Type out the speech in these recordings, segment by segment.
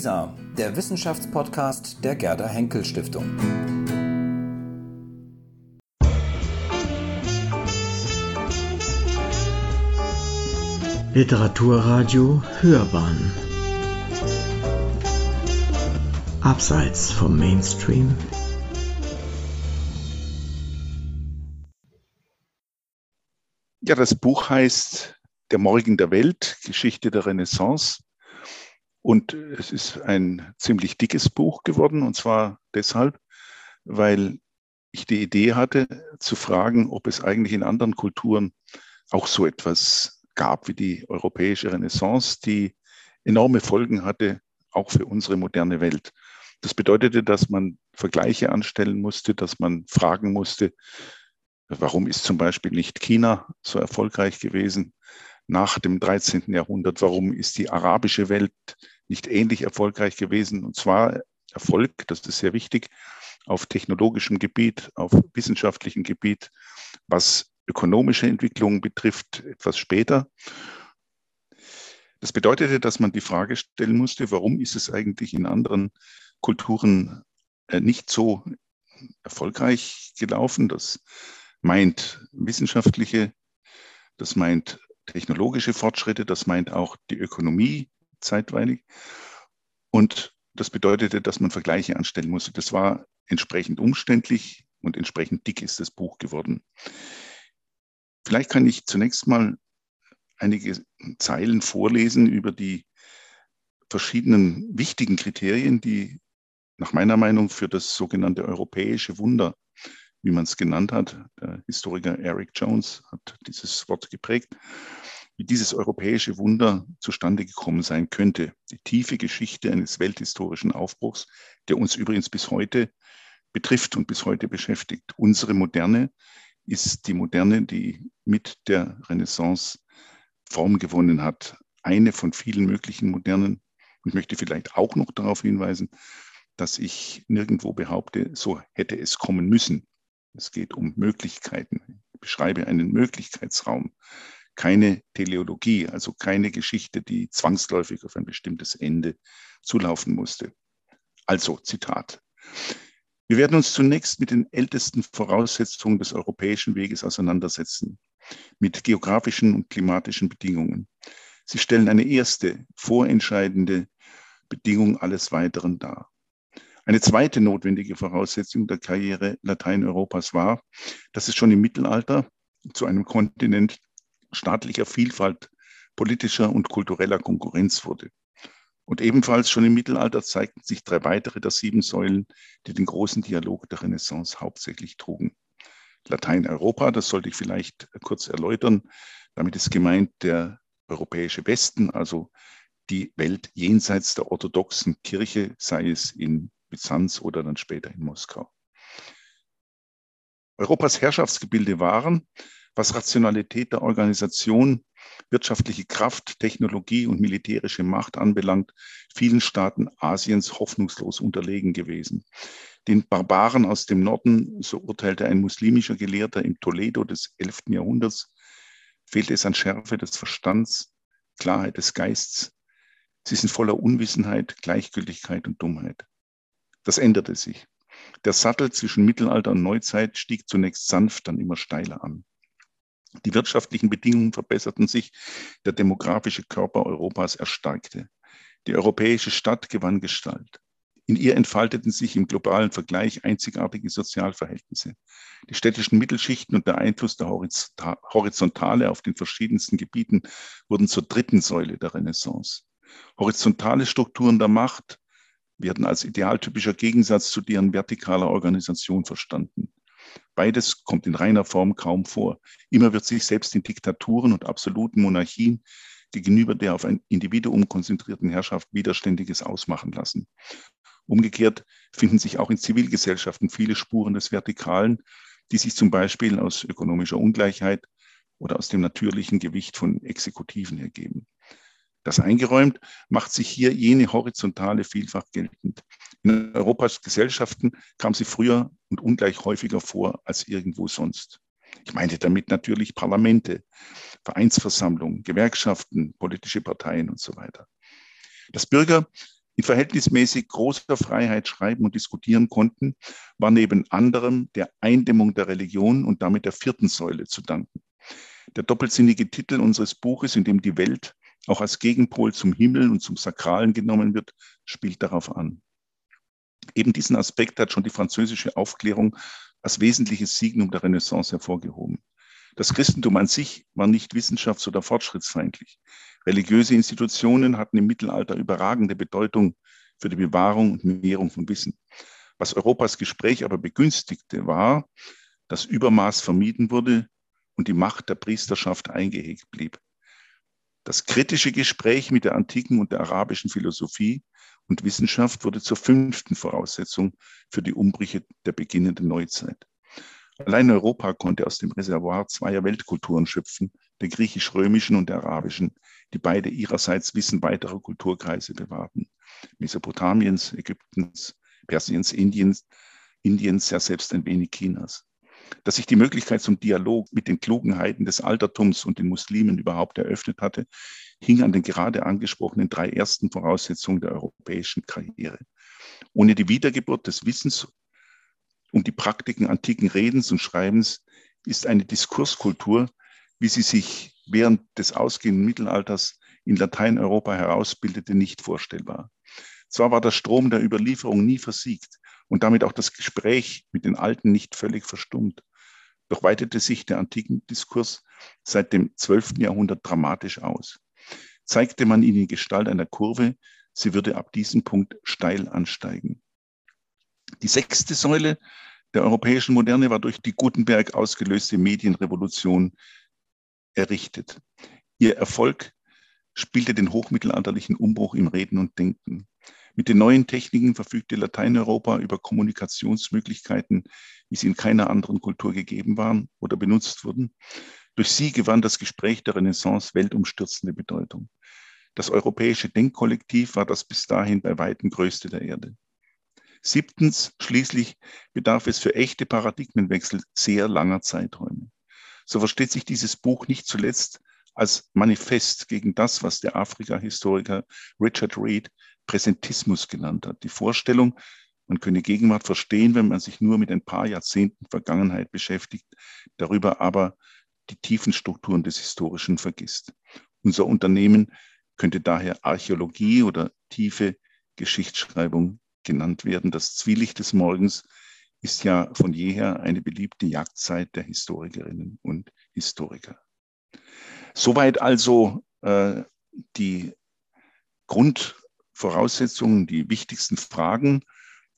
WISA, der Wissenschaftspodcast der Gerda Henkel Stiftung. Literaturradio Hörbahn Abseits vom Mainstream Ja, das Buch heißt Der Morgen der Welt, Geschichte der Renaissance. Und es ist ein ziemlich dickes Buch geworden, und zwar deshalb, weil ich die Idee hatte, zu fragen, ob es eigentlich in anderen Kulturen auch so etwas gab wie die europäische Renaissance, die enorme Folgen hatte, auch für unsere moderne Welt. Das bedeutete, dass man Vergleiche anstellen musste, dass man fragen musste, Warum ist zum Beispiel nicht China so erfolgreich gewesen nach dem 13. Jahrhundert? Warum ist die arabische Welt nicht ähnlich erfolgreich gewesen? Und zwar Erfolg, das ist sehr wichtig, auf technologischem Gebiet, auf wissenschaftlichem Gebiet, was ökonomische Entwicklungen betrifft, etwas später. Das bedeutete, dass man die Frage stellen musste, warum ist es eigentlich in anderen Kulturen äh, nicht so erfolgreich gelaufen? Das meint wissenschaftliche, das meint technologische Fortschritte, das meint auch die Ökonomie zeitweilig. Und das bedeutete, dass man Vergleiche anstellen musste. Das war entsprechend umständlich und entsprechend dick ist das Buch geworden. Vielleicht kann ich zunächst mal einige Zeilen vorlesen über die verschiedenen wichtigen Kriterien, die nach meiner Meinung für das sogenannte europäische Wunder wie man es genannt hat. Der Historiker Eric Jones hat dieses Wort geprägt, wie dieses europäische Wunder zustande gekommen sein könnte. Die tiefe Geschichte eines welthistorischen Aufbruchs, der uns übrigens bis heute betrifft und bis heute beschäftigt. Unsere Moderne ist die Moderne, die mit der Renaissance Form gewonnen hat. Eine von vielen möglichen modernen. Ich möchte vielleicht auch noch darauf hinweisen, dass ich nirgendwo behaupte, so hätte es kommen müssen. Es geht um Möglichkeiten. Ich beschreibe einen Möglichkeitsraum, keine Teleologie, also keine Geschichte, die zwangsläufig auf ein bestimmtes Ende zulaufen musste. Also Zitat. Wir werden uns zunächst mit den ältesten Voraussetzungen des europäischen Weges auseinandersetzen, mit geografischen und klimatischen Bedingungen. Sie stellen eine erste, vorentscheidende Bedingung alles Weiteren dar. Eine zweite notwendige Voraussetzung der Karriere Lateineuropas war, dass es schon im Mittelalter zu einem Kontinent staatlicher Vielfalt, politischer und kultureller Konkurrenz wurde. Und ebenfalls schon im Mittelalter zeigten sich drei weitere der sieben Säulen, die den großen Dialog der Renaissance hauptsächlich trugen. Lateineuropa, das sollte ich vielleicht kurz erläutern. Damit ist gemeint der europäische Westen, also die Welt jenseits der orthodoxen Kirche, sei es in Byzanz oder dann später in Moskau. Europas Herrschaftsgebilde waren, was Rationalität der Organisation, wirtschaftliche Kraft, Technologie und militärische Macht anbelangt, vielen Staaten Asiens hoffnungslos unterlegen gewesen. Den Barbaren aus dem Norden, so urteilte ein muslimischer Gelehrter im Toledo des 11. Jahrhunderts, fehlte es an Schärfe des Verstands, Klarheit des Geistes. Sie sind voller Unwissenheit, Gleichgültigkeit und Dummheit. Das änderte sich. Der Sattel zwischen Mittelalter und Neuzeit stieg zunächst sanft, dann immer steiler an. Die wirtschaftlichen Bedingungen verbesserten sich, der demografische Körper Europas erstarkte. Die europäische Stadt gewann Gestalt. In ihr entfalteten sich im globalen Vergleich einzigartige Sozialverhältnisse. Die städtischen Mittelschichten und der Einfluss der Horizontale auf den verschiedensten Gebieten wurden zur dritten Säule der Renaissance. Horizontale Strukturen der Macht, werden als idealtypischer Gegensatz zu deren vertikaler Organisation verstanden. Beides kommt in reiner Form kaum vor. Immer wird sich selbst in Diktaturen und absoluten Monarchien gegenüber der auf ein Individuum konzentrierten Herrschaft Widerständiges ausmachen lassen. Umgekehrt finden sich auch in Zivilgesellschaften viele Spuren des Vertikalen, die sich zum Beispiel aus ökonomischer Ungleichheit oder aus dem natürlichen Gewicht von Exekutiven ergeben. Das eingeräumt macht sich hier jene horizontale Vielfach geltend. In Europas Gesellschaften kam sie früher und ungleich häufiger vor als irgendwo sonst. Ich meinte damit natürlich Parlamente, Vereinsversammlungen, Gewerkschaften, politische Parteien und so weiter. Dass Bürger in verhältnismäßig großer Freiheit schreiben und diskutieren konnten, war neben anderem der Eindämmung der Religion und damit der vierten Säule zu danken. Der doppelsinnige Titel unseres Buches, in dem die Welt auch als Gegenpol zum Himmel und zum Sakralen genommen wird, spielt darauf an. Eben diesen Aspekt hat schon die französische Aufklärung als wesentliches Signum der Renaissance hervorgehoben. Das Christentum an sich war nicht wissenschafts- oder fortschrittsfeindlich. Religiöse Institutionen hatten im Mittelalter überragende Bedeutung für die Bewahrung und Mehrung von Wissen. Was Europas Gespräch aber begünstigte, war, dass Übermaß vermieden wurde und die Macht der Priesterschaft eingehegt blieb. Das kritische Gespräch mit der antiken und der arabischen Philosophie und Wissenschaft wurde zur fünften Voraussetzung für die Umbrüche der beginnenden Neuzeit. Allein Europa konnte aus dem Reservoir zweier Weltkulturen schöpfen, der griechisch-römischen und der arabischen, die beide ihrerseits Wissen weiterer Kulturkreise bewahrten. Mesopotamiens, Ägyptens, Persiens, Indiens, Indiens, ja selbst ein wenig Chinas. Dass sich die Möglichkeit zum Dialog mit den Klugenheiten des Altertums und den Muslimen überhaupt eröffnet hatte, hing an den gerade angesprochenen drei ersten Voraussetzungen der europäischen Karriere. Ohne die Wiedergeburt des Wissens um die Praktiken antiken Redens und Schreibens ist eine Diskurskultur, wie sie sich während des ausgehenden Mittelalters in Lateineuropa herausbildete, nicht vorstellbar. Zwar war der Strom der Überlieferung nie versiegt und damit auch das Gespräch mit den Alten nicht völlig verstummt, doch weitete sich der antiken Diskurs seit dem 12. Jahrhundert dramatisch aus. Zeigte man ihn in Gestalt einer Kurve, sie würde ab diesem Punkt steil ansteigen. Die sechste Säule der europäischen Moderne war durch die Gutenberg ausgelöste Medienrevolution errichtet. Ihr Erfolg spielte den hochmittelalterlichen Umbruch im Reden und Denken. Mit den neuen Techniken verfügte Lateineuropa über Kommunikationsmöglichkeiten, wie sie in keiner anderen Kultur gegeben waren oder benutzt wurden. Durch sie gewann das Gespräch der Renaissance weltumstürzende Bedeutung. Das europäische Denkkollektiv war das bis dahin bei weitem größte der Erde. Siebtens, schließlich bedarf es für echte Paradigmenwechsel sehr langer Zeiträume. So versteht sich dieses Buch nicht zuletzt als Manifest gegen das, was der Afrika-Historiker Richard Reed Präsentismus genannt hat. Die Vorstellung, man könne Gegenwart verstehen, wenn man sich nur mit ein paar Jahrzehnten Vergangenheit beschäftigt, darüber aber die tiefen Strukturen des Historischen vergisst. Unser Unternehmen könnte daher Archäologie oder tiefe Geschichtsschreibung genannt werden. Das Zwielicht des Morgens ist ja von jeher eine beliebte Jagdzeit der Historikerinnen und Historiker. Soweit also äh, die Grundvoraussetzungen, die wichtigsten Fragen,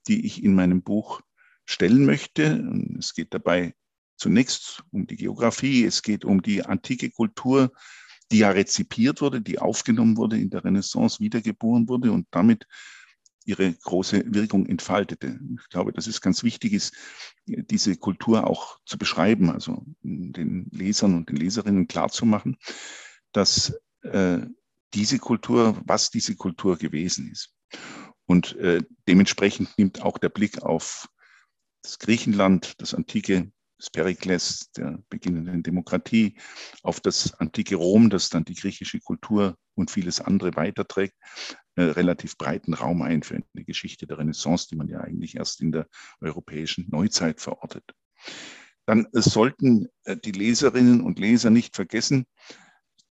die ich in meinem Buch stellen möchte. Es geht dabei zunächst um die Geografie, es geht um die antike Kultur, die ja rezipiert wurde, die aufgenommen wurde, in der Renaissance wiedergeboren wurde und damit ihre große Wirkung entfaltete. Ich glaube, dass es ganz wichtig ist, diese Kultur auch zu beschreiben, also den Lesern und den Leserinnen klarzumachen, dass äh, diese Kultur, was diese Kultur gewesen ist. Und äh, dementsprechend nimmt auch der Blick auf das Griechenland, das antike des Perikles, der beginnenden Demokratie, auf das antike Rom, das dann die griechische Kultur und vieles andere weiterträgt, äh, relativ breiten Raum ein für eine Geschichte der Renaissance, die man ja eigentlich erst in der europäischen Neuzeit verortet. Dann äh, sollten äh, die Leserinnen und Leser nicht vergessen,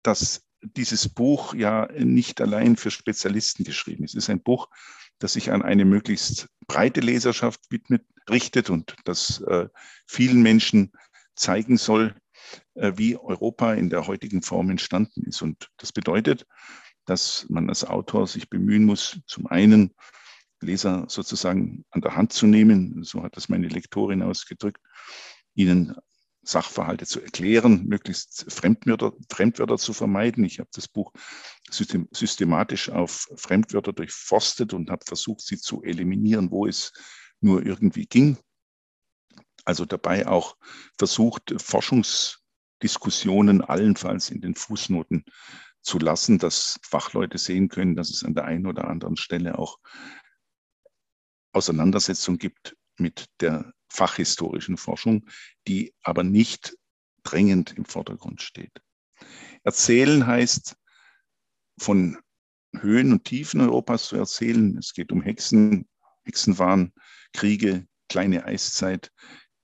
dass dieses Buch ja nicht allein für Spezialisten geschrieben ist. Es ist ein Buch, das sich an eine möglichst breite Leserschaft widmet, richtet und das äh, vielen Menschen zeigen soll, äh, wie Europa in der heutigen Form entstanden ist. Und das bedeutet, dass man als Autor sich bemühen muss, zum einen Leser sozusagen an der Hand zu nehmen, so hat das meine Lektorin ausgedrückt, ihnen Sachverhalte zu erklären, möglichst Fremdwörter, Fremdwörter zu vermeiden. Ich habe das Buch systematisch auf Fremdwörter durchforstet und habe versucht, sie zu eliminieren, wo es nur irgendwie ging. Also dabei auch versucht, Forschungsdiskussionen allenfalls in den Fußnoten zu lassen, dass Fachleute sehen können, dass es an der einen oder anderen Stelle auch Auseinandersetzung gibt mit der fachhistorischen Forschung, die aber nicht drängend im Vordergrund steht. Erzählen heißt von Höhen und Tiefen Europas zu erzählen. Es geht um Hexen, Hexenwahn, Kriege, kleine Eiszeit,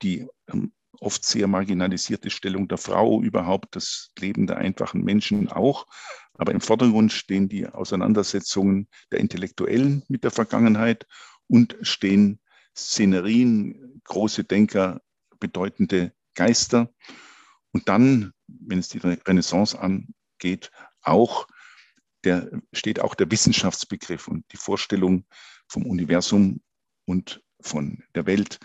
die ähm, oft sehr marginalisierte Stellung der Frau, überhaupt das Leben der einfachen Menschen auch. Aber im Vordergrund stehen die Auseinandersetzungen der Intellektuellen mit der Vergangenheit und stehen Szenerien, große Denker, bedeutende Geister. Und dann, wenn es die Renaissance angeht, auch der, steht auch der Wissenschaftsbegriff und die Vorstellung vom Universum und von der Welt.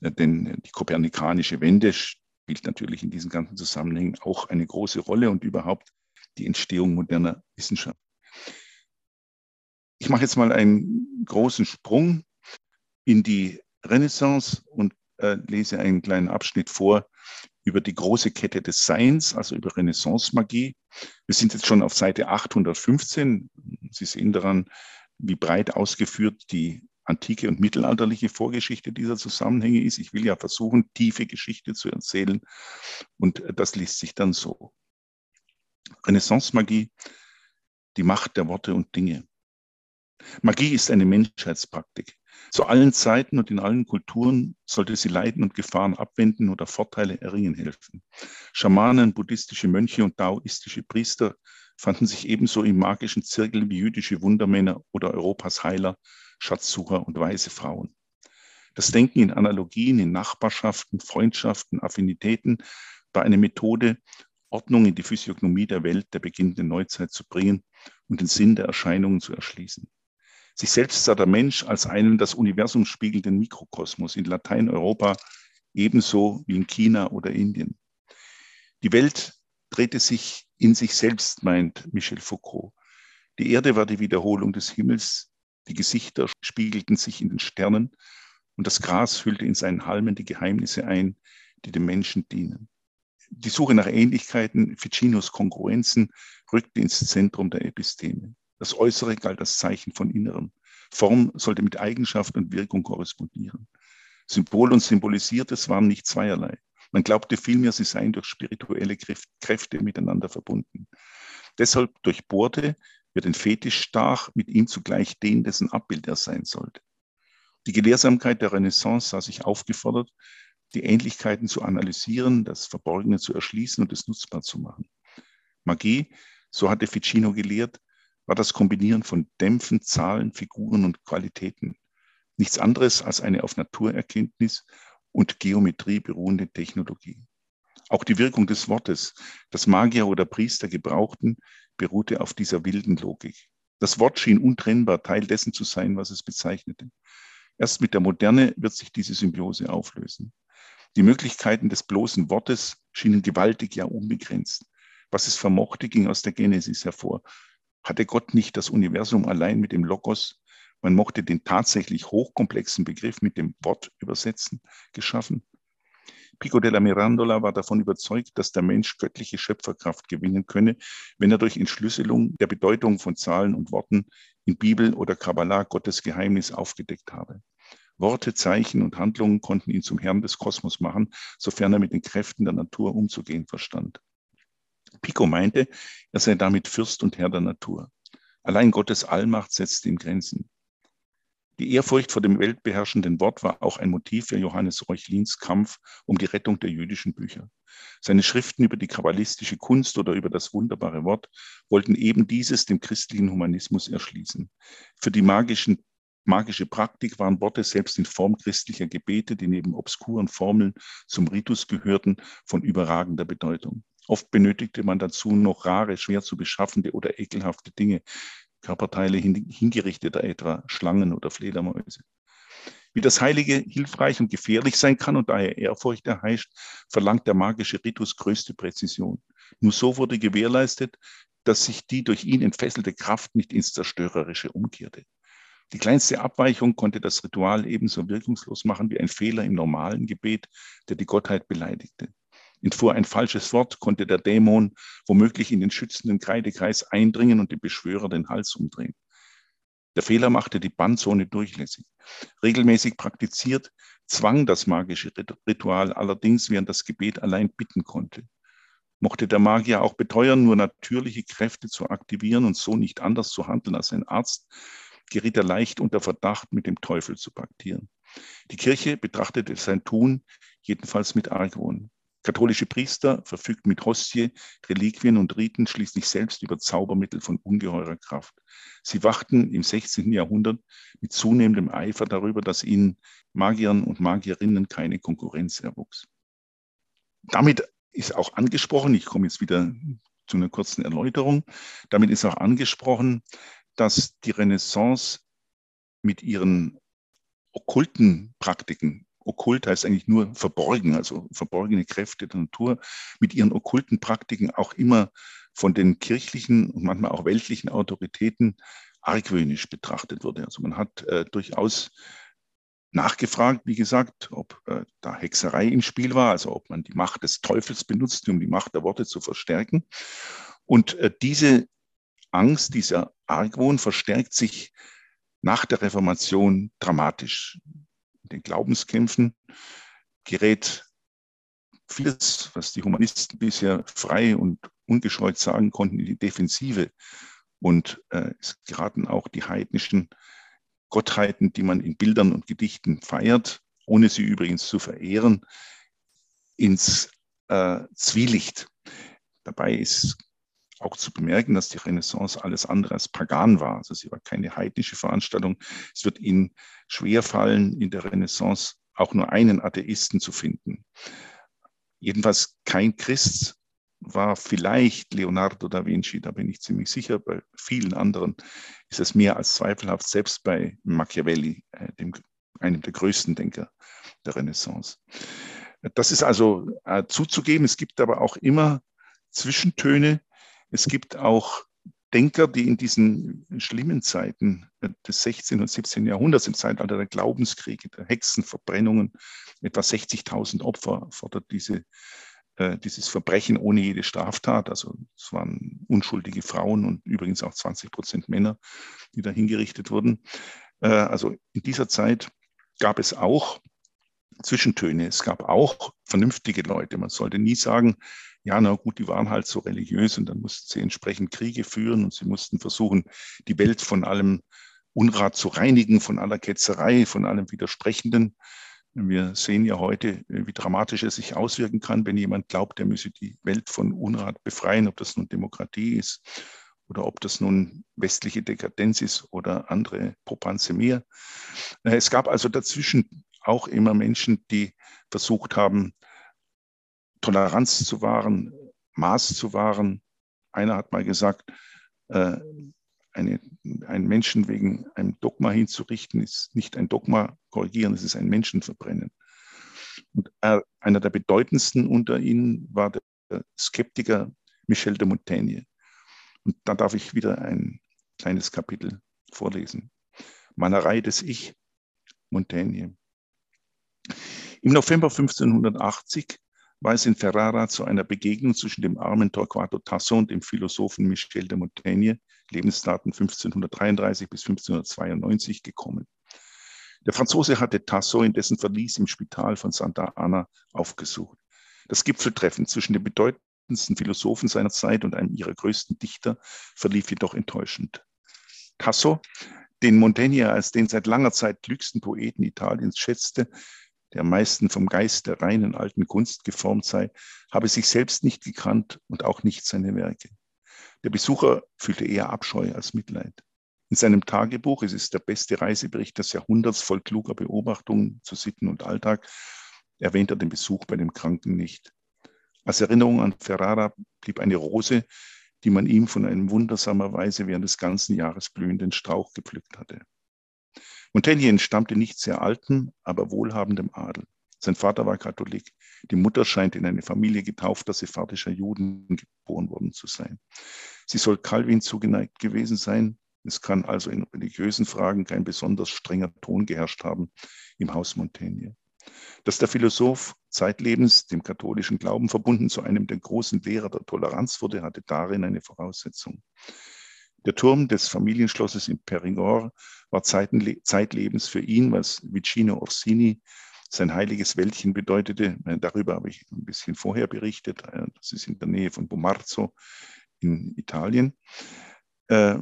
Denn die kopernikanische Wende spielt natürlich in diesen ganzen Zusammenhängen auch eine große Rolle und überhaupt die Entstehung moderner Wissenschaft. Ich mache jetzt mal einen großen Sprung in die Renaissance und äh, lese einen kleinen Abschnitt vor über die große Kette des Seins, also über Renaissance-Magie. Wir sind jetzt schon auf Seite 815. Sie sehen daran, wie breit ausgeführt die antike und mittelalterliche Vorgeschichte dieser Zusammenhänge ist. Ich will ja versuchen, tiefe Geschichte zu erzählen. Und das liest sich dann so. Renaissance-Magie, die Macht der Worte und Dinge. Magie ist eine Menschheitspraktik. Zu allen Zeiten und in allen Kulturen sollte sie Leiden und Gefahren abwenden oder Vorteile erringen helfen. Schamanen, buddhistische Mönche und daoistische Priester fanden sich ebenso im magischen Zirkel wie jüdische Wundermänner oder Europas Heiler, Schatzsucher und weise Frauen. Das Denken in Analogien, in Nachbarschaften, Freundschaften, Affinitäten war eine Methode, Ordnung in die Physiognomie der Welt der beginnenden Neuzeit zu bringen und den Sinn der Erscheinungen zu erschließen. Sich selbst sah der Mensch als einen das Universum spiegelnden Mikrokosmos in Lateineuropa ebenso wie in China oder Indien. Die Welt drehte sich in sich selbst, meint Michel Foucault. Die Erde war die Wiederholung des Himmels, die Gesichter spiegelten sich in den Sternen und das Gras hüllte in seinen Halmen die Geheimnisse ein, die dem Menschen dienen. Die Suche nach Ähnlichkeiten, Ficinos Kongruenzen, rückte ins Zentrum der Episteme. Das Äußere galt als Zeichen von Innerem. Form sollte mit Eigenschaft und Wirkung korrespondieren. Symbol und Symbolisiertes waren nicht zweierlei. Man glaubte vielmehr, sie seien durch spirituelle Kräfte miteinander verbunden. Deshalb durchbohrte, wer den Fetisch stach, mit ihm zugleich den, dessen Abbild er sein sollte. Die Gelehrsamkeit der Renaissance sah sich aufgefordert, die Ähnlichkeiten zu analysieren, das Verborgene zu erschließen und es nutzbar zu machen. Magie, so hatte Ficino gelehrt, war das Kombinieren von Dämpfen, Zahlen, Figuren und Qualitäten. Nichts anderes als eine auf Naturerkenntnis und Geometrie beruhende Technologie. Auch die Wirkung des Wortes, das Magier oder Priester gebrauchten, beruhte auf dieser wilden Logik. Das Wort schien untrennbar Teil dessen zu sein, was es bezeichnete. Erst mit der Moderne wird sich diese Symbiose auflösen. Die Möglichkeiten des bloßen Wortes schienen gewaltig, ja unbegrenzt. Was es vermochte, ging aus der Genesis hervor. Hatte Gott nicht das Universum allein mit dem Logos, man mochte den tatsächlich hochkomplexen Begriff mit dem Wort übersetzen, geschaffen? Pico della Mirandola war davon überzeugt, dass der Mensch göttliche Schöpferkraft gewinnen könne, wenn er durch Entschlüsselung der Bedeutung von Zahlen und Worten in Bibel oder Kabbalah Gottes Geheimnis aufgedeckt habe. Worte, Zeichen und Handlungen konnten ihn zum Herrn des Kosmos machen, sofern er mit den Kräften der Natur umzugehen verstand. Pico meinte, er sei damit Fürst und Herr der Natur. Allein Gottes Allmacht setzte ihm Grenzen. Die Ehrfurcht vor dem weltbeherrschenden Wort war auch ein Motiv für Johannes Reuchlins Kampf um die Rettung der jüdischen Bücher. Seine Schriften über die kabbalistische Kunst oder über das wunderbare Wort wollten eben dieses dem christlichen Humanismus erschließen. Für die magischen, magische Praktik waren Worte selbst in Form christlicher Gebete, die neben obskuren Formeln zum Ritus gehörten, von überragender Bedeutung. Oft benötigte man dazu noch rare, schwer zu beschaffende oder ekelhafte Dinge, Körperteile hingerichteter etwa Schlangen oder Fledermäuse. Wie das Heilige hilfreich und gefährlich sein kann und daher Ehrfurcht erheischt, verlangt der magische Ritus größte Präzision. Nur so wurde gewährleistet, dass sich die durch ihn entfesselte Kraft nicht ins Zerstörerische umkehrte. Die kleinste Abweichung konnte das Ritual ebenso wirkungslos machen wie ein Fehler im normalen Gebet, der die Gottheit beleidigte. Entfuhr ein falsches Wort, konnte der Dämon womöglich in den schützenden Kreidekreis eindringen und dem Beschwörer den Hals umdrehen. Der Fehler machte die Bandzone durchlässig. Regelmäßig praktiziert zwang das magische Ritual allerdings, während das Gebet allein bitten konnte. Mochte der Magier auch beteuern, nur natürliche Kräfte zu aktivieren und so nicht anders zu handeln als ein Arzt, geriet er leicht unter Verdacht, mit dem Teufel zu paktieren. Die Kirche betrachtete sein Tun jedenfalls mit Argwohn. Katholische Priester verfügten mit Hostie, Reliquien und Riten schließlich selbst über Zaubermittel von ungeheurer Kraft. Sie wachten im 16. Jahrhundert mit zunehmendem Eifer darüber, dass ihnen Magiern und Magierinnen keine Konkurrenz erwuchs. Damit ist auch angesprochen, ich komme jetzt wieder zu einer kurzen Erläuterung, damit ist auch angesprochen, dass die Renaissance mit ihren okkulten Praktiken okkult heißt eigentlich nur verborgen, also verborgene Kräfte der Natur, mit ihren okkulten Praktiken auch immer von den kirchlichen und manchmal auch weltlichen Autoritäten argwöhnisch betrachtet wurde. Also man hat äh, durchaus nachgefragt, wie gesagt, ob äh, da Hexerei im Spiel war, also ob man die Macht des Teufels benutzt, um die Macht der Worte zu verstärken. Und äh, diese Angst, dieser Argwohn verstärkt sich nach der Reformation dramatisch den Glaubenskämpfen gerät vieles, was die Humanisten bisher frei und ungescheut sagen konnten, in die Defensive. Und äh, es geraten auch die heidnischen Gottheiten, die man in Bildern und Gedichten feiert, ohne sie übrigens zu verehren, ins äh, Zwielicht. Dabei ist auch zu bemerken, dass die Renaissance alles andere als pagan war. Also sie war keine heidnische Veranstaltung. Es wird Ihnen schwerfallen, in der Renaissance auch nur einen Atheisten zu finden. Jedenfalls kein Christ war vielleicht Leonardo da Vinci, da bin ich ziemlich sicher. Bei vielen anderen ist es mehr als zweifelhaft, selbst bei Machiavelli, äh, dem, einem der größten Denker der Renaissance. Das ist also äh, zuzugeben. Es gibt aber auch immer Zwischentöne, es gibt auch Denker, die in diesen schlimmen Zeiten des 16. und 17. Jahrhunderts, im Zeitalter der Glaubenskriege, der Hexenverbrennungen, etwa 60.000 Opfer fordert diese, äh, dieses Verbrechen ohne jede Straftat. Also es waren unschuldige Frauen und übrigens auch 20 Prozent Männer, die da hingerichtet wurden. Äh, also in dieser Zeit gab es auch Zwischentöne. Es gab auch vernünftige Leute. Man sollte nie sagen, ja, na gut, die waren halt so religiös und dann mussten sie entsprechend Kriege führen und sie mussten versuchen, die Welt von allem Unrat zu reinigen, von aller Ketzerei, von allem Widersprechenden. Wir sehen ja heute, wie dramatisch es sich auswirken kann, wenn jemand glaubt, er müsse die Welt von Unrat befreien, ob das nun Demokratie ist oder ob das nun westliche Dekadenz ist oder andere Popanze mehr. Es gab also dazwischen auch immer Menschen, die versucht haben, Toleranz zu wahren, Maß zu wahren. Einer hat mal gesagt, äh, eine, einen Menschen wegen einem Dogma hinzurichten, ist nicht ein Dogma korrigieren, es ist ein Menschen verbrennen. Und er, einer der bedeutendsten unter ihnen war der Skeptiker Michel de Montaigne. Und da darf ich wieder ein kleines Kapitel vorlesen. Malerei des Ich, Montaigne. Im November 1580 war es in Ferrara zu einer Begegnung zwischen dem armen Torquato Tasso und dem Philosophen Michel de Montaigne, Lebensdaten 1533 bis 1592, gekommen. Der Franzose hatte Tasso in dessen Verlies im Spital von Santa Ana aufgesucht. Das Gipfeltreffen zwischen den bedeutendsten Philosophen seiner Zeit und einem ihrer größten Dichter verlief jedoch enttäuschend. Tasso, den Montaigne als den seit langer Zeit klügsten Poeten Italiens schätzte, der am meisten vom Geist der reinen alten Kunst geformt sei, habe sich selbst nicht gekannt und auch nicht seine Werke. Der Besucher fühlte eher Abscheu als Mitleid. In seinem Tagebuch, es ist der beste Reisebericht des Jahrhunderts voll kluger Beobachtungen zu Sitten und Alltag, erwähnt er den Besuch bei dem Kranken nicht. Als Erinnerung an Ferrara blieb eine Rose, die man ihm von einem wundersamerweise während des ganzen Jahres blühenden Strauch gepflückt hatte. Montaigne entstammte nicht sehr alten, aber wohlhabendem Adel. Sein Vater war Katholik. Die Mutter scheint in eine Familie getaufter sephardischer Juden geboren worden zu sein. Sie soll Calvin zugeneigt gewesen sein. Es kann also in religiösen Fragen kein besonders strenger Ton geherrscht haben im Haus Montaigne. Dass der Philosoph zeitlebens dem katholischen Glauben verbunden zu einem der großen Lehrer der Toleranz wurde, hatte darin eine Voraussetzung. Der Turm des Familienschlosses in Perigord war zeitlebens für ihn, was Vicino Orsini sein heiliges Wäldchen bedeutete. Darüber habe ich ein bisschen vorher berichtet. Äh, das ist in der Nähe von Bomarzo in Italien. Äh,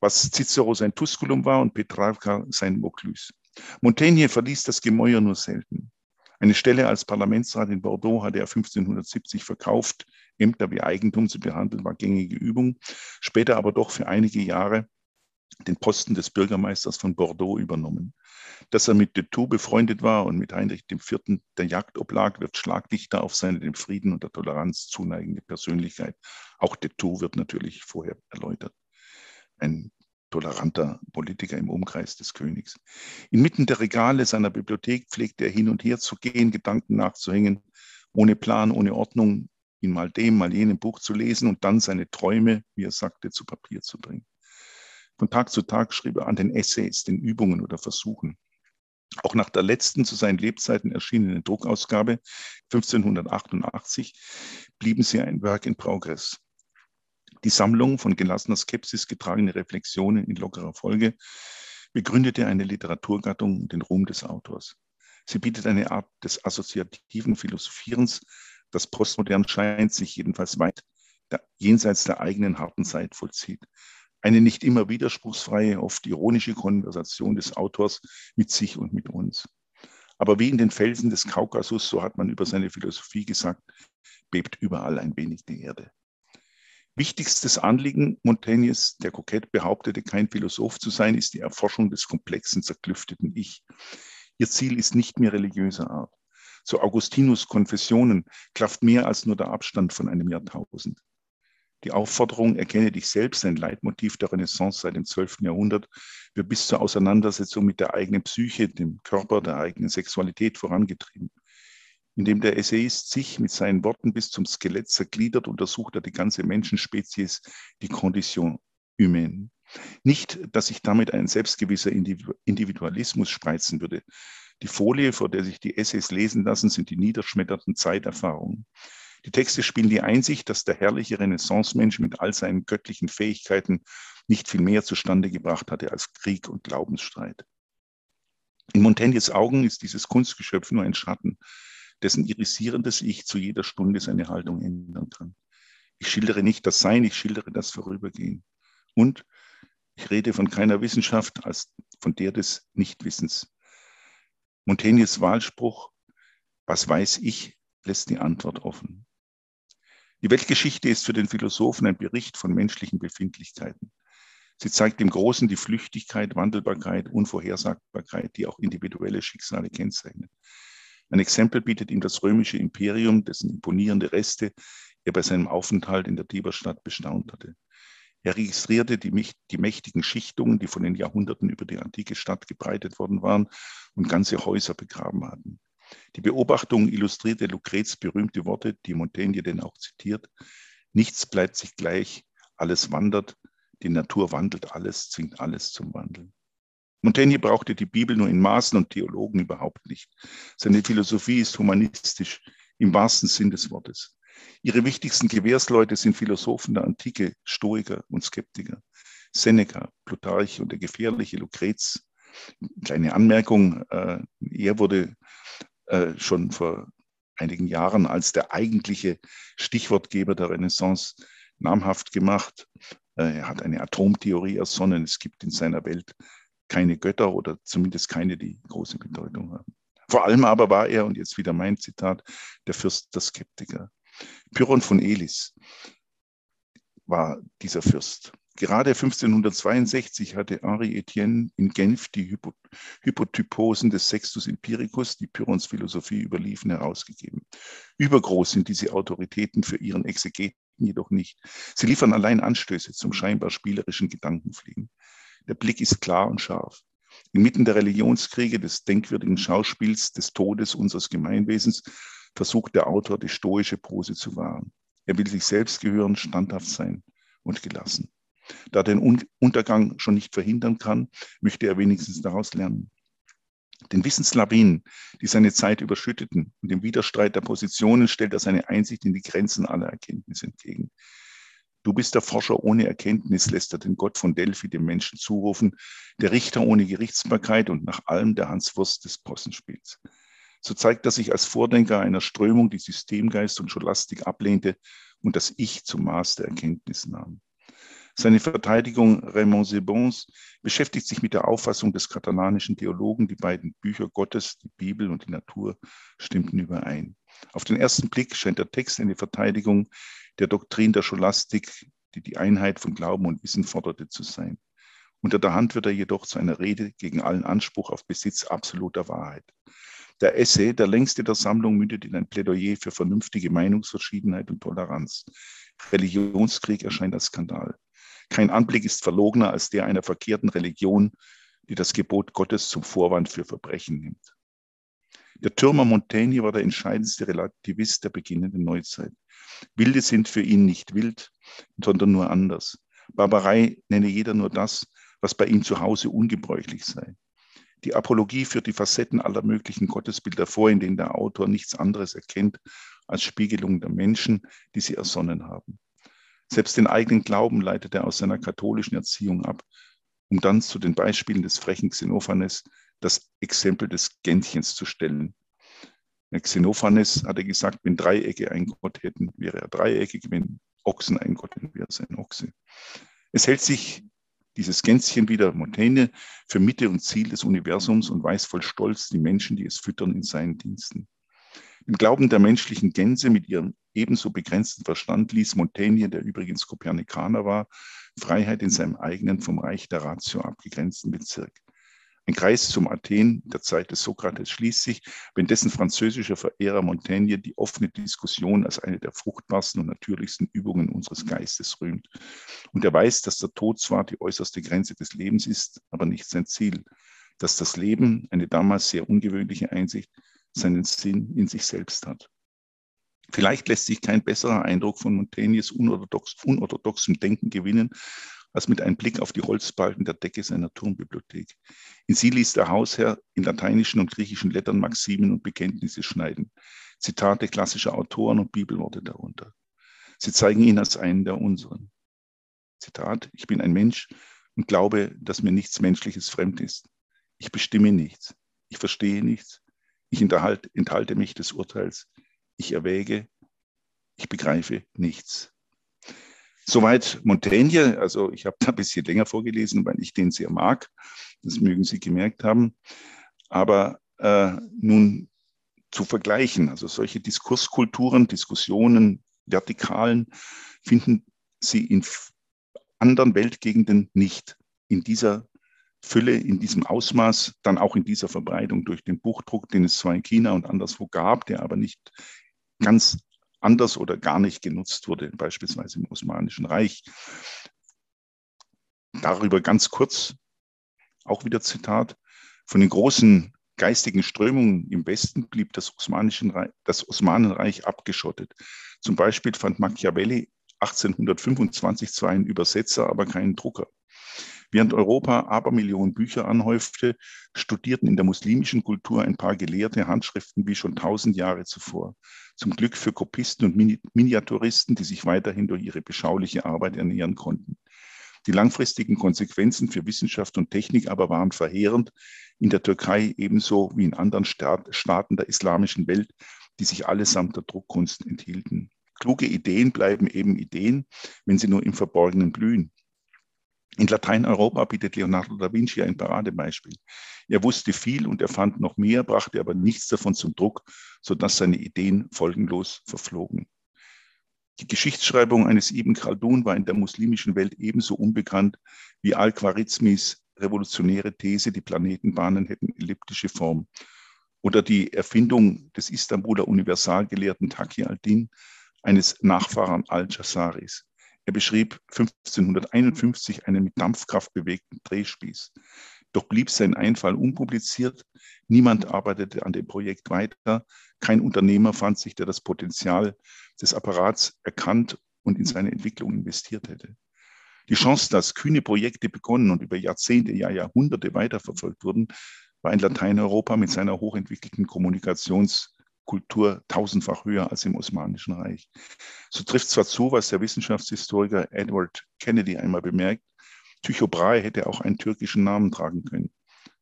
was Cicero sein Tusculum war und Petrarca sein Vaucluse. Montaigne verließ das Gemäuer nur selten. Eine Stelle als Parlamentsrat in Bordeaux hatte er 1570 verkauft. Ämter wie Eigentum zu behandeln war gängige Übung. Später aber doch für einige Jahre den Posten des Bürgermeisters von Bordeaux übernommen. Dass er mit de Thou befreundet war und mit Heinrich IV. der Jagd oblag, wird schlaglichter auf seine dem Frieden und der Toleranz zuneigende Persönlichkeit. Auch de Thou wird natürlich vorher erläutert. Ein toleranter Politiker im Umkreis des Königs. Inmitten der Regale seiner Bibliothek pflegte er hin und her zu gehen, Gedanken nachzuhängen, ohne Plan, ohne Ordnung, in mal dem, mal jenem Buch zu lesen und dann seine Träume, wie er sagte, zu Papier zu bringen. Von Tag zu Tag schrieb er an den Essays, den Übungen oder Versuchen. Auch nach der letzten zu seinen Lebzeiten erschienenen Druckausgabe 1588 blieben sie ein Werk in Progress. Die Sammlung von gelassener Skepsis getragene Reflexionen in lockerer Folge begründete eine Literaturgattung den Ruhm des Autors. Sie bietet eine Art des assoziativen Philosophierens, das postmodern scheint, sich jedenfalls weit jenseits der eigenen harten Zeit vollzieht. Eine nicht immer widerspruchsfreie, oft ironische Konversation des Autors mit sich und mit uns. Aber wie in den Felsen des Kaukasus, so hat man über seine Philosophie gesagt, bebt überall ein wenig die Erde. Wichtigstes Anliegen Montaignes, der kokett behauptete, kein Philosoph zu sein, ist die Erforschung des komplexen, zerklüfteten Ich. Ihr Ziel ist nicht mehr religiöser Art. Zu Augustinus Konfessionen klafft mehr als nur der Abstand von einem Jahrtausend. Die Aufforderung, erkenne dich selbst, ein Leitmotiv der Renaissance seit dem 12. Jahrhundert, wird bis zur Auseinandersetzung mit der eigenen Psyche, dem Körper, der eigenen Sexualität vorangetrieben. Indem der Essayist sich mit seinen Worten bis zum Skelett zergliedert, untersucht er die ganze Menschenspezies, die Condition humaine. Nicht, dass sich damit ein selbstgewisser Individualismus spreizen würde. Die Folie, vor der sich die Essays lesen lassen, sind die niederschmetternden Zeiterfahrungen. Die Texte spielen die Einsicht, dass der herrliche Renaissance-Mensch mit all seinen göttlichen Fähigkeiten nicht viel mehr zustande gebracht hatte als Krieg und Glaubensstreit. In Montaignes Augen ist dieses Kunstgeschöpf nur ein Schatten, dessen irisierendes Ich zu jeder Stunde seine Haltung ändern kann. Ich schildere nicht das Sein, ich schildere das Vorübergehen. Und ich rede von keiner Wissenschaft als von der des Nichtwissens. Montaignes Wahlspruch, was weiß ich, lässt die Antwort offen. Die Weltgeschichte ist für den Philosophen ein Bericht von menschlichen Befindlichkeiten. Sie zeigt dem Großen die Flüchtigkeit, Wandelbarkeit, Unvorhersagbarkeit, die auch individuelle Schicksale kennzeichnen. Ein Exempel bietet ihm das römische Imperium, dessen imponierende Reste er bei seinem Aufenthalt in der Tiberstadt bestaunt hatte. Er registrierte die, die, mächtigen Schichtungen, die von den Jahrhunderten über die antike Stadt gebreitet worden waren und ganze Häuser begraben hatten. Die Beobachtung illustrierte Lucrets berühmte Worte, die Montaigne denn auch zitiert. Nichts bleibt sich gleich, alles wandert, die Natur wandelt alles, zwingt alles zum Wandeln. Montaigne brauchte die Bibel nur in Maßen und Theologen überhaupt nicht. Seine Philosophie ist humanistisch im wahrsten Sinn des Wortes. Ihre wichtigsten Gewährsleute sind Philosophen der Antike, Stoiker und Skeptiker. Seneca, Plutarch und der gefährliche Lucrez. Kleine Anmerkung, äh, er wurde äh, schon vor einigen Jahren als der eigentliche Stichwortgeber der Renaissance namhaft gemacht. Äh, er hat eine Atomtheorie ersonnen. Es gibt in seiner Welt keine Götter oder zumindest keine, die große Bedeutung haben. Vor allem aber war er, und jetzt wieder mein Zitat, der Fürst der Skeptiker. Pyrrhon von Elis war dieser Fürst. Gerade 1562 hatte Henri Etienne in Genf die Hypo Hypotyposen des Sextus Empiricus, die Pyrrhons Philosophie überliefen, herausgegeben. Übergroß sind diese Autoritäten für ihren Exegeten jedoch nicht. Sie liefern allein Anstöße zum scheinbar spielerischen Gedankenfliegen. Der Blick ist klar und scharf. Inmitten der Religionskriege, des denkwürdigen Schauspiels, des Todes unseres Gemeinwesens versucht der Autor, die stoische Pose zu wahren. Er will sich selbst gehören, standhaft sein und gelassen. Da er den Untergang schon nicht verhindern kann, möchte er wenigstens daraus lernen. Den Wissenslawinen, die seine Zeit überschütteten und dem Widerstreit der Positionen stellt er seine Einsicht in die Grenzen aller Erkenntnisse entgegen. Du bist der Forscher ohne Erkenntnis, lässt er den Gott von Delphi dem Menschen zurufen, der Richter ohne Gerichtsbarkeit und nach allem der Hanswurst des Possenspiels. So zeigt er sich als Vordenker einer Strömung, die Systemgeist und Scholastik ablehnte und das Ich zum Maß der Erkenntnis nahm. Seine Verteidigung Raymond Sebons beschäftigt sich mit der Auffassung des katalanischen Theologen, die beiden Bücher Gottes, die Bibel und die Natur, stimmten überein. Auf den ersten Blick scheint der Text eine Verteidigung der Doktrin der Scholastik, die die Einheit von Glauben und Wissen forderte, zu sein. Unter der Hand wird er jedoch zu einer Rede gegen allen Anspruch auf Besitz absoluter Wahrheit. Der Essay, der längste der Sammlung, mündet in ein Plädoyer für vernünftige Meinungsverschiedenheit und Toleranz. Religionskrieg erscheint als Skandal. Kein Anblick ist verlogener als der einer verkehrten Religion, die das Gebot Gottes zum Vorwand für Verbrechen nimmt. Der Türmer Montaigne war der entscheidendste Relativist der beginnenden Neuzeit. Wilde sind für ihn nicht wild, sondern nur anders. Barbarei nenne jeder nur das, was bei ihm zu Hause ungebräuchlich sei. Die Apologie führt die Facetten aller möglichen Gottesbilder vor, in denen der Autor nichts anderes erkennt als Spiegelung der Menschen, die sie ersonnen haben. Selbst den eigenen Glauben leitet er aus seiner katholischen Erziehung ab, um dann zu den Beispielen des frechen Xenophanes das Exempel des Gänchens zu stellen. Xenophanes hatte gesagt, wenn Dreiecke ein Gott hätten, wäre er dreieckig, wenn Ochsen ein Gott hätten, wäre es ein Ochse. Es hält sich dieses Gänschen wieder Montaigne für Mitte und Ziel des Universums und weiß voll Stolz die Menschen, die es füttern, in seinen Diensten. Im Glauben der menschlichen Gänse mit ihrem ebenso begrenzten Verstand ließ Montaigne, der übrigens Kopernikaner war, Freiheit in seinem eigenen vom Reich der Ratio abgegrenzten Bezirk. Ein Kreis zum Athen der Zeit des Sokrates schließt sich, wenn dessen französischer Verehrer Montaigne die offene Diskussion als eine der fruchtbarsten und natürlichsten Übungen unseres Geistes rühmt. Und er weiß, dass der Tod zwar die äußerste Grenze des Lebens ist, aber nicht sein Ziel, dass das Leben, eine damals sehr ungewöhnliche Einsicht, seinen Sinn in sich selbst hat. Vielleicht lässt sich kein besserer Eindruck von Montaignes unorthodox, unorthodoxem Denken gewinnen, als mit einem Blick auf die Holzbalken der Decke seiner Turmbibliothek. In sie ließ der Hausherr in lateinischen und griechischen Lettern Maximen und Bekenntnisse schneiden, Zitate klassischer Autoren und Bibelworte darunter. Sie zeigen ihn als einen der unseren. Zitat, ich bin ein Mensch und glaube, dass mir nichts Menschliches fremd ist. Ich bestimme nichts. Ich verstehe nichts. Ich enthalte, enthalte mich des Urteils. Ich erwäge. Ich begreife nichts. Soweit Montaigne. Also ich habe da ein bisschen länger vorgelesen, weil ich den sehr mag. Das mögen Sie gemerkt haben. Aber äh, nun zu vergleichen, also solche Diskurskulturen, Diskussionen, Vertikalen finden Sie in anderen Weltgegenden nicht in dieser Fülle, in diesem Ausmaß, dann auch in dieser Verbreitung durch den Buchdruck, den es zwar in China und anderswo gab, der aber nicht ganz anders oder gar nicht genutzt wurde, beispielsweise im Osmanischen Reich. Darüber ganz kurz, auch wieder Zitat, von den großen geistigen Strömungen im Westen blieb das, Osmanische das Osmanenreich abgeschottet. Zum Beispiel fand Machiavelli 1825 zwar einen Übersetzer, aber keinen Drucker. Während Europa Abermillionen Bücher anhäufte, studierten in der muslimischen Kultur ein paar Gelehrte Handschriften wie schon tausend Jahre zuvor. Zum Glück für Kopisten und Miniaturisten, die sich weiterhin durch ihre beschauliche Arbeit ernähren konnten. Die langfristigen Konsequenzen für Wissenschaft und Technik aber waren verheerend, in der Türkei ebenso wie in anderen Staaten der islamischen Welt, die sich allesamt der Druckkunst enthielten. Kluge Ideen bleiben eben Ideen, wenn sie nur im Verborgenen blühen. In Lateineuropa bietet Leonardo da Vinci ein Paradebeispiel. Er wusste viel und er fand noch mehr, brachte aber nichts davon zum Druck, sodass seine Ideen folgenlos verflogen. Die Geschichtsschreibung eines Ibn Khaldun war in der muslimischen Welt ebenso unbekannt wie Al-Khwarizmis revolutionäre These, die Planetenbahnen hätten elliptische Form. Oder die Erfindung des Istanbuler Universalgelehrten Taqi al-Din, eines Nachfahren Al-Jazaris. Er beschrieb 1551 einen mit Dampfkraft bewegten Drehspieß. Doch blieb sein Einfall unpubliziert. Niemand arbeitete an dem Projekt weiter. Kein Unternehmer fand sich, der das Potenzial des Apparats erkannt und in seine Entwicklung investiert hätte. Die Chance, dass kühne Projekte begonnen und über Jahrzehnte, ja Jahrhunderte weiterverfolgt wurden, war in Lateineuropa mit seiner hochentwickelten Kommunikations- Kultur tausendfach höher als im Osmanischen Reich. So trifft zwar zu, was der Wissenschaftshistoriker Edward Kennedy einmal bemerkt, Tycho Brahe hätte auch einen türkischen Namen tragen können.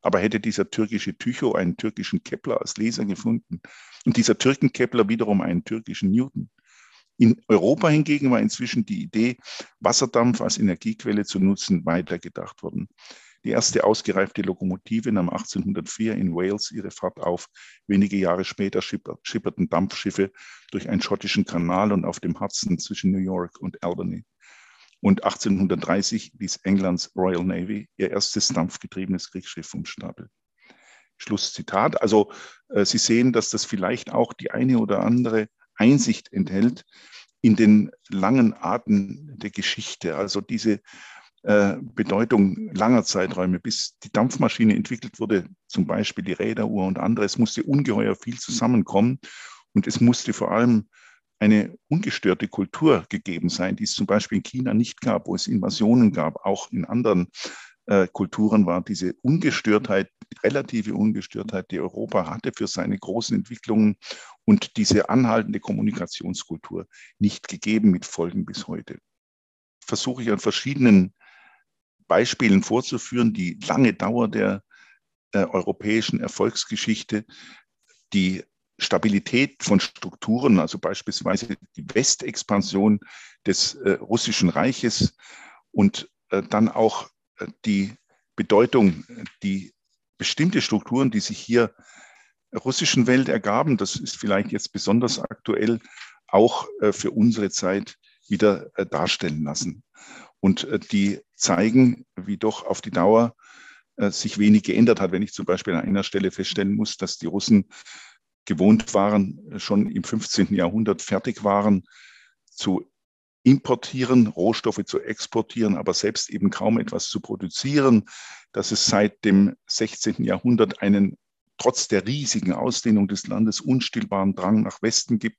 Aber hätte dieser türkische Tycho einen türkischen Kepler als Leser gefunden und dieser Türken-Kepler wiederum einen türkischen Newton? In Europa hingegen war inzwischen die Idee, Wasserdampf als Energiequelle zu nutzen, weitergedacht worden. Die erste ausgereifte Lokomotive nahm 1804 in Wales ihre Fahrt auf. Wenige Jahre später schipperten Dampfschiffe durch einen schottischen Kanal und auf dem Hudson zwischen New York und Albany. Und 1830 ließ Englands Royal Navy ihr erstes dampfgetriebenes Kriegsschiff vom Stapel. Schlusszitat. Also äh, Sie sehen, dass das vielleicht auch die eine oder andere Einsicht enthält in den langen Arten der Geschichte. Also diese äh, Bedeutung langer Zeiträume, bis die Dampfmaschine entwickelt wurde, zum Beispiel die Räderuhr und andere. Es musste ungeheuer viel zusammenkommen und es musste vor allem eine ungestörte Kultur gegeben sein, die es zum Beispiel in China nicht gab, wo es Invasionen gab. Auch in anderen äh, Kulturen war diese Ungestörtheit, relative Ungestörtheit, die Europa hatte für seine großen Entwicklungen und diese anhaltende Kommunikationskultur nicht gegeben mit Folgen bis heute. Versuche ich an verschiedenen Beispielen vorzuführen, die lange Dauer der äh, europäischen Erfolgsgeschichte, die Stabilität von Strukturen, also beispielsweise die Westexpansion des äh, russischen Reiches und äh, dann auch äh, die Bedeutung, die bestimmte Strukturen, die sich hier russischen Welt ergaben, das ist vielleicht jetzt besonders aktuell, auch äh, für unsere Zeit wieder äh, darstellen lassen. Und äh, die zeigen, wie doch auf die Dauer sich wenig geändert hat. Wenn ich zum Beispiel an einer Stelle feststellen muss, dass die Russen gewohnt waren, schon im 15. Jahrhundert fertig waren zu importieren, Rohstoffe zu exportieren, aber selbst eben kaum etwas zu produzieren, dass es seit dem 16. Jahrhundert einen trotz der riesigen Ausdehnung des Landes unstillbaren Drang nach Westen gibt,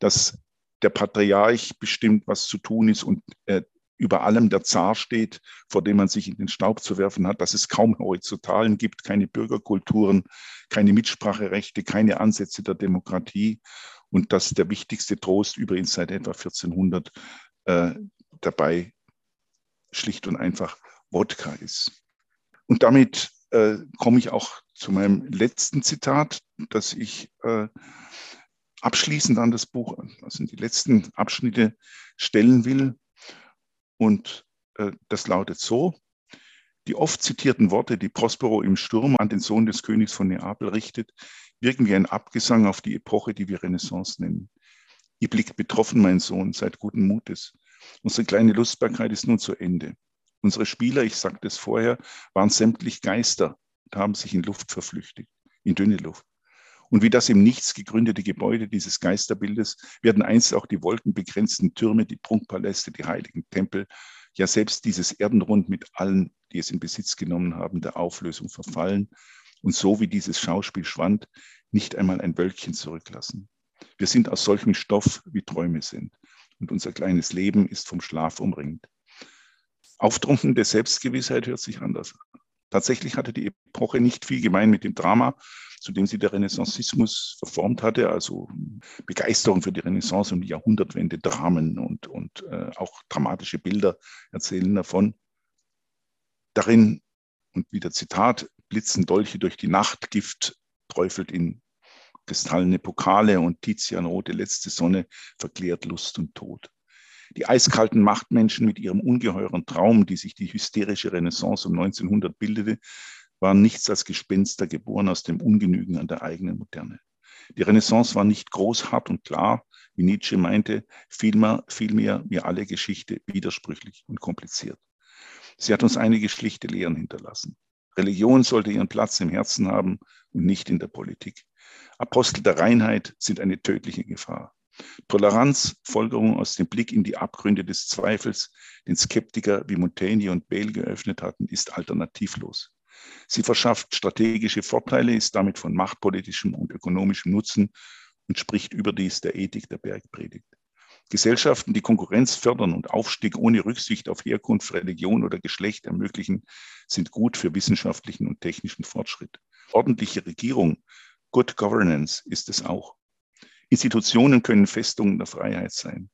dass der Patriarch bestimmt, was zu tun ist und äh, über allem der Zar steht, vor dem man sich in den Staub zu werfen hat, dass es kaum Horizontalen gibt, keine Bürgerkulturen, keine Mitspracherechte, keine Ansätze der Demokratie und dass der wichtigste Trost übrigens seit etwa 1400 äh, dabei schlicht und einfach Wodka ist. Und damit äh, komme ich auch zu meinem letzten Zitat, das ich äh, abschließend an das Buch, also in die letzten Abschnitte stellen will. Und äh, das lautet so, die oft zitierten Worte, die Prospero im Sturm an den Sohn des Königs von Neapel richtet, wirken wie ein Abgesang auf die Epoche, die wir Renaissance nennen. Ihr blickt betroffen, mein Sohn, seid guten Mutes. Unsere kleine Lustbarkeit ist nun zu Ende. Unsere Spieler, ich sagte es vorher, waren sämtlich Geister und haben sich in Luft verflüchtigt, in dünne Luft. Und wie das im Nichts gegründete Gebäude dieses Geisterbildes werden einst auch die wolkenbegrenzten Türme, die Prunkpaläste, die heiligen Tempel, ja selbst dieses Erdenrund mit allen, die es in Besitz genommen haben, der Auflösung verfallen und so wie dieses Schauspiel schwand, nicht einmal ein Wölkchen zurücklassen. Wir sind aus solchem Stoff, wie Träume sind. Und unser kleines Leben ist vom Schlaf umringt. Auftrumpfende Selbstgewissheit hört sich anders an. Tatsächlich hatte die Epoche nicht viel gemein mit dem Drama, zu dem sie der Renaissancismus verformt hatte, also Begeisterung für die Renaissance und die Jahrhundertwende, Dramen und, und äh, auch dramatische Bilder erzählen davon. Darin, und wieder Zitat, blitzen Dolche durch die Nacht, Gift träufelt in kristallene Pokale und Tizianrote letzte Sonne verklärt Lust und Tod. Die eiskalten Machtmenschen mit ihrem ungeheuren Traum, die sich die hysterische Renaissance um 1900 bildete, waren nichts als Gespenster geboren aus dem Ungenügen an der eigenen Moderne. Die Renaissance war nicht groß, hart und klar, wie Nietzsche meinte, vielmehr, vielmehr wie alle Geschichte widersprüchlich und kompliziert. Sie hat uns einige schlichte Lehren hinterlassen. Religion sollte ihren Platz im Herzen haben und nicht in der Politik. Apostel der Reinheit sind eine tödliche Gefahr. Toleranz, Folgerung aus dem Blick in die Abgründe des Zweifels, den Skeptiker wie Montaigne und Bale geöffnet hatten, ist alternativlos. Sie verschafft strategische Vorteile, ist damit von machtpolitischem und ökonomischem Nutzen und spricht überdies der Ethik der Bergpredigt. Gesellschaften, die Konkurrenz fördern und Aufstieg ohne Rücksicht auf Herkunft, Religion oder Geschlecht ermöglichen, sind gut für wissenschaftlichen und technischen Fortschritt. Ordentliche Regierung, Good Governance ist es auch. Institutionen können Festungen der Freiheit sein.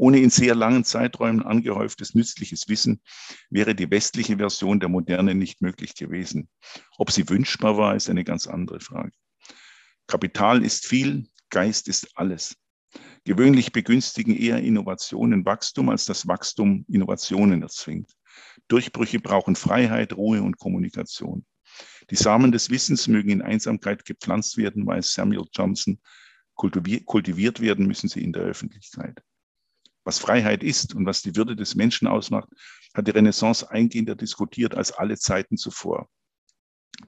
Ohne in sehr langen Zeiträumen angehäuftes nützliches Wissen wäre die westliche Version der Moderne nicht möglich gewesen. Ob sie wünschbar war, ist eine ganz andere Frage. Kapital ist viel, Geist ist alles. Gewöhnlich begünstigen eher Innovationen Wachstum, als das Wachstum Innovationen erzwingt. Durchbrüche brauchen Freiheit, Ruhe und Kommunikation. Die Samen des Wissens mögen in Einsamkeit gepflanzt werden, weiß Samuel Johnson. Kultiviert werden müssen sie in der Öffentlichkeit. Was Freiheit ist und was die Würde des Menschen ausmacht, hat die Renaissance eingehender diskutiert als alle Zeiten zuvor.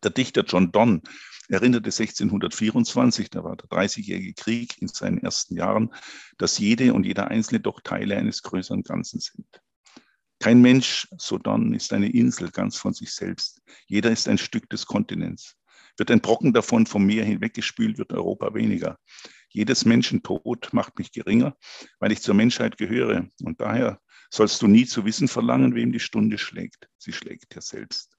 Der Dichter John Donne erinnerte 1624, da war der Dreißigjährige Krieg in seinen ersten Jahren, dass jede und jeder Einzelne doch Teile eines größeren Ganzen sind. Kein Mensch, so Donne, ist eine Insel ganz von sich selbst. Jeder ist ein Stück des Kontinents. Wird ein Brocken davon vom Meer hinweggespült, wird Europa weniger. Jedes Menschen Tod macht mich geringer, weil ich zur Menschheit gehöre. Und daher sollst du nie zu wissen verlangen, wem die Stunde schlägt. Sie schlägt ja selbst.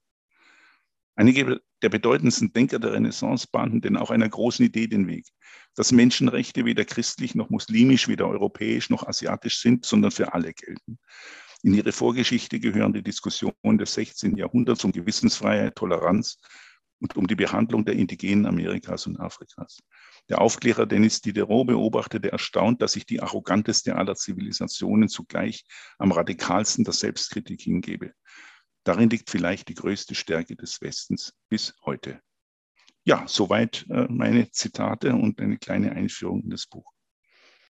Einige der bedeutendsten Denker der Renaissance bahnten denn auch einer großen Idee den Weg, dass Menschenrechte weder christlich noch muslimisch, weder europäisch noch asiatisch sind, sondern für alle gelten. In ihre Vorgeschichte gehören die Diskussionen des 16. Jahrhunderts um Gewissensfreiheit, Toleranz und um die Behandlung der indigenen Amerikas und Afrikas. Der Aufklärer Denis Diderot beobachtete erstaunt, dass sich die arroganteste aller Zivilisationen zugleich am radikalsten der Selbstkritik hingebe. Darin liegt vielleicht die größte Stärke des Westens bis heute. Ja, soweit äh, meine Zitate und eine kleine Einführung in das Buch.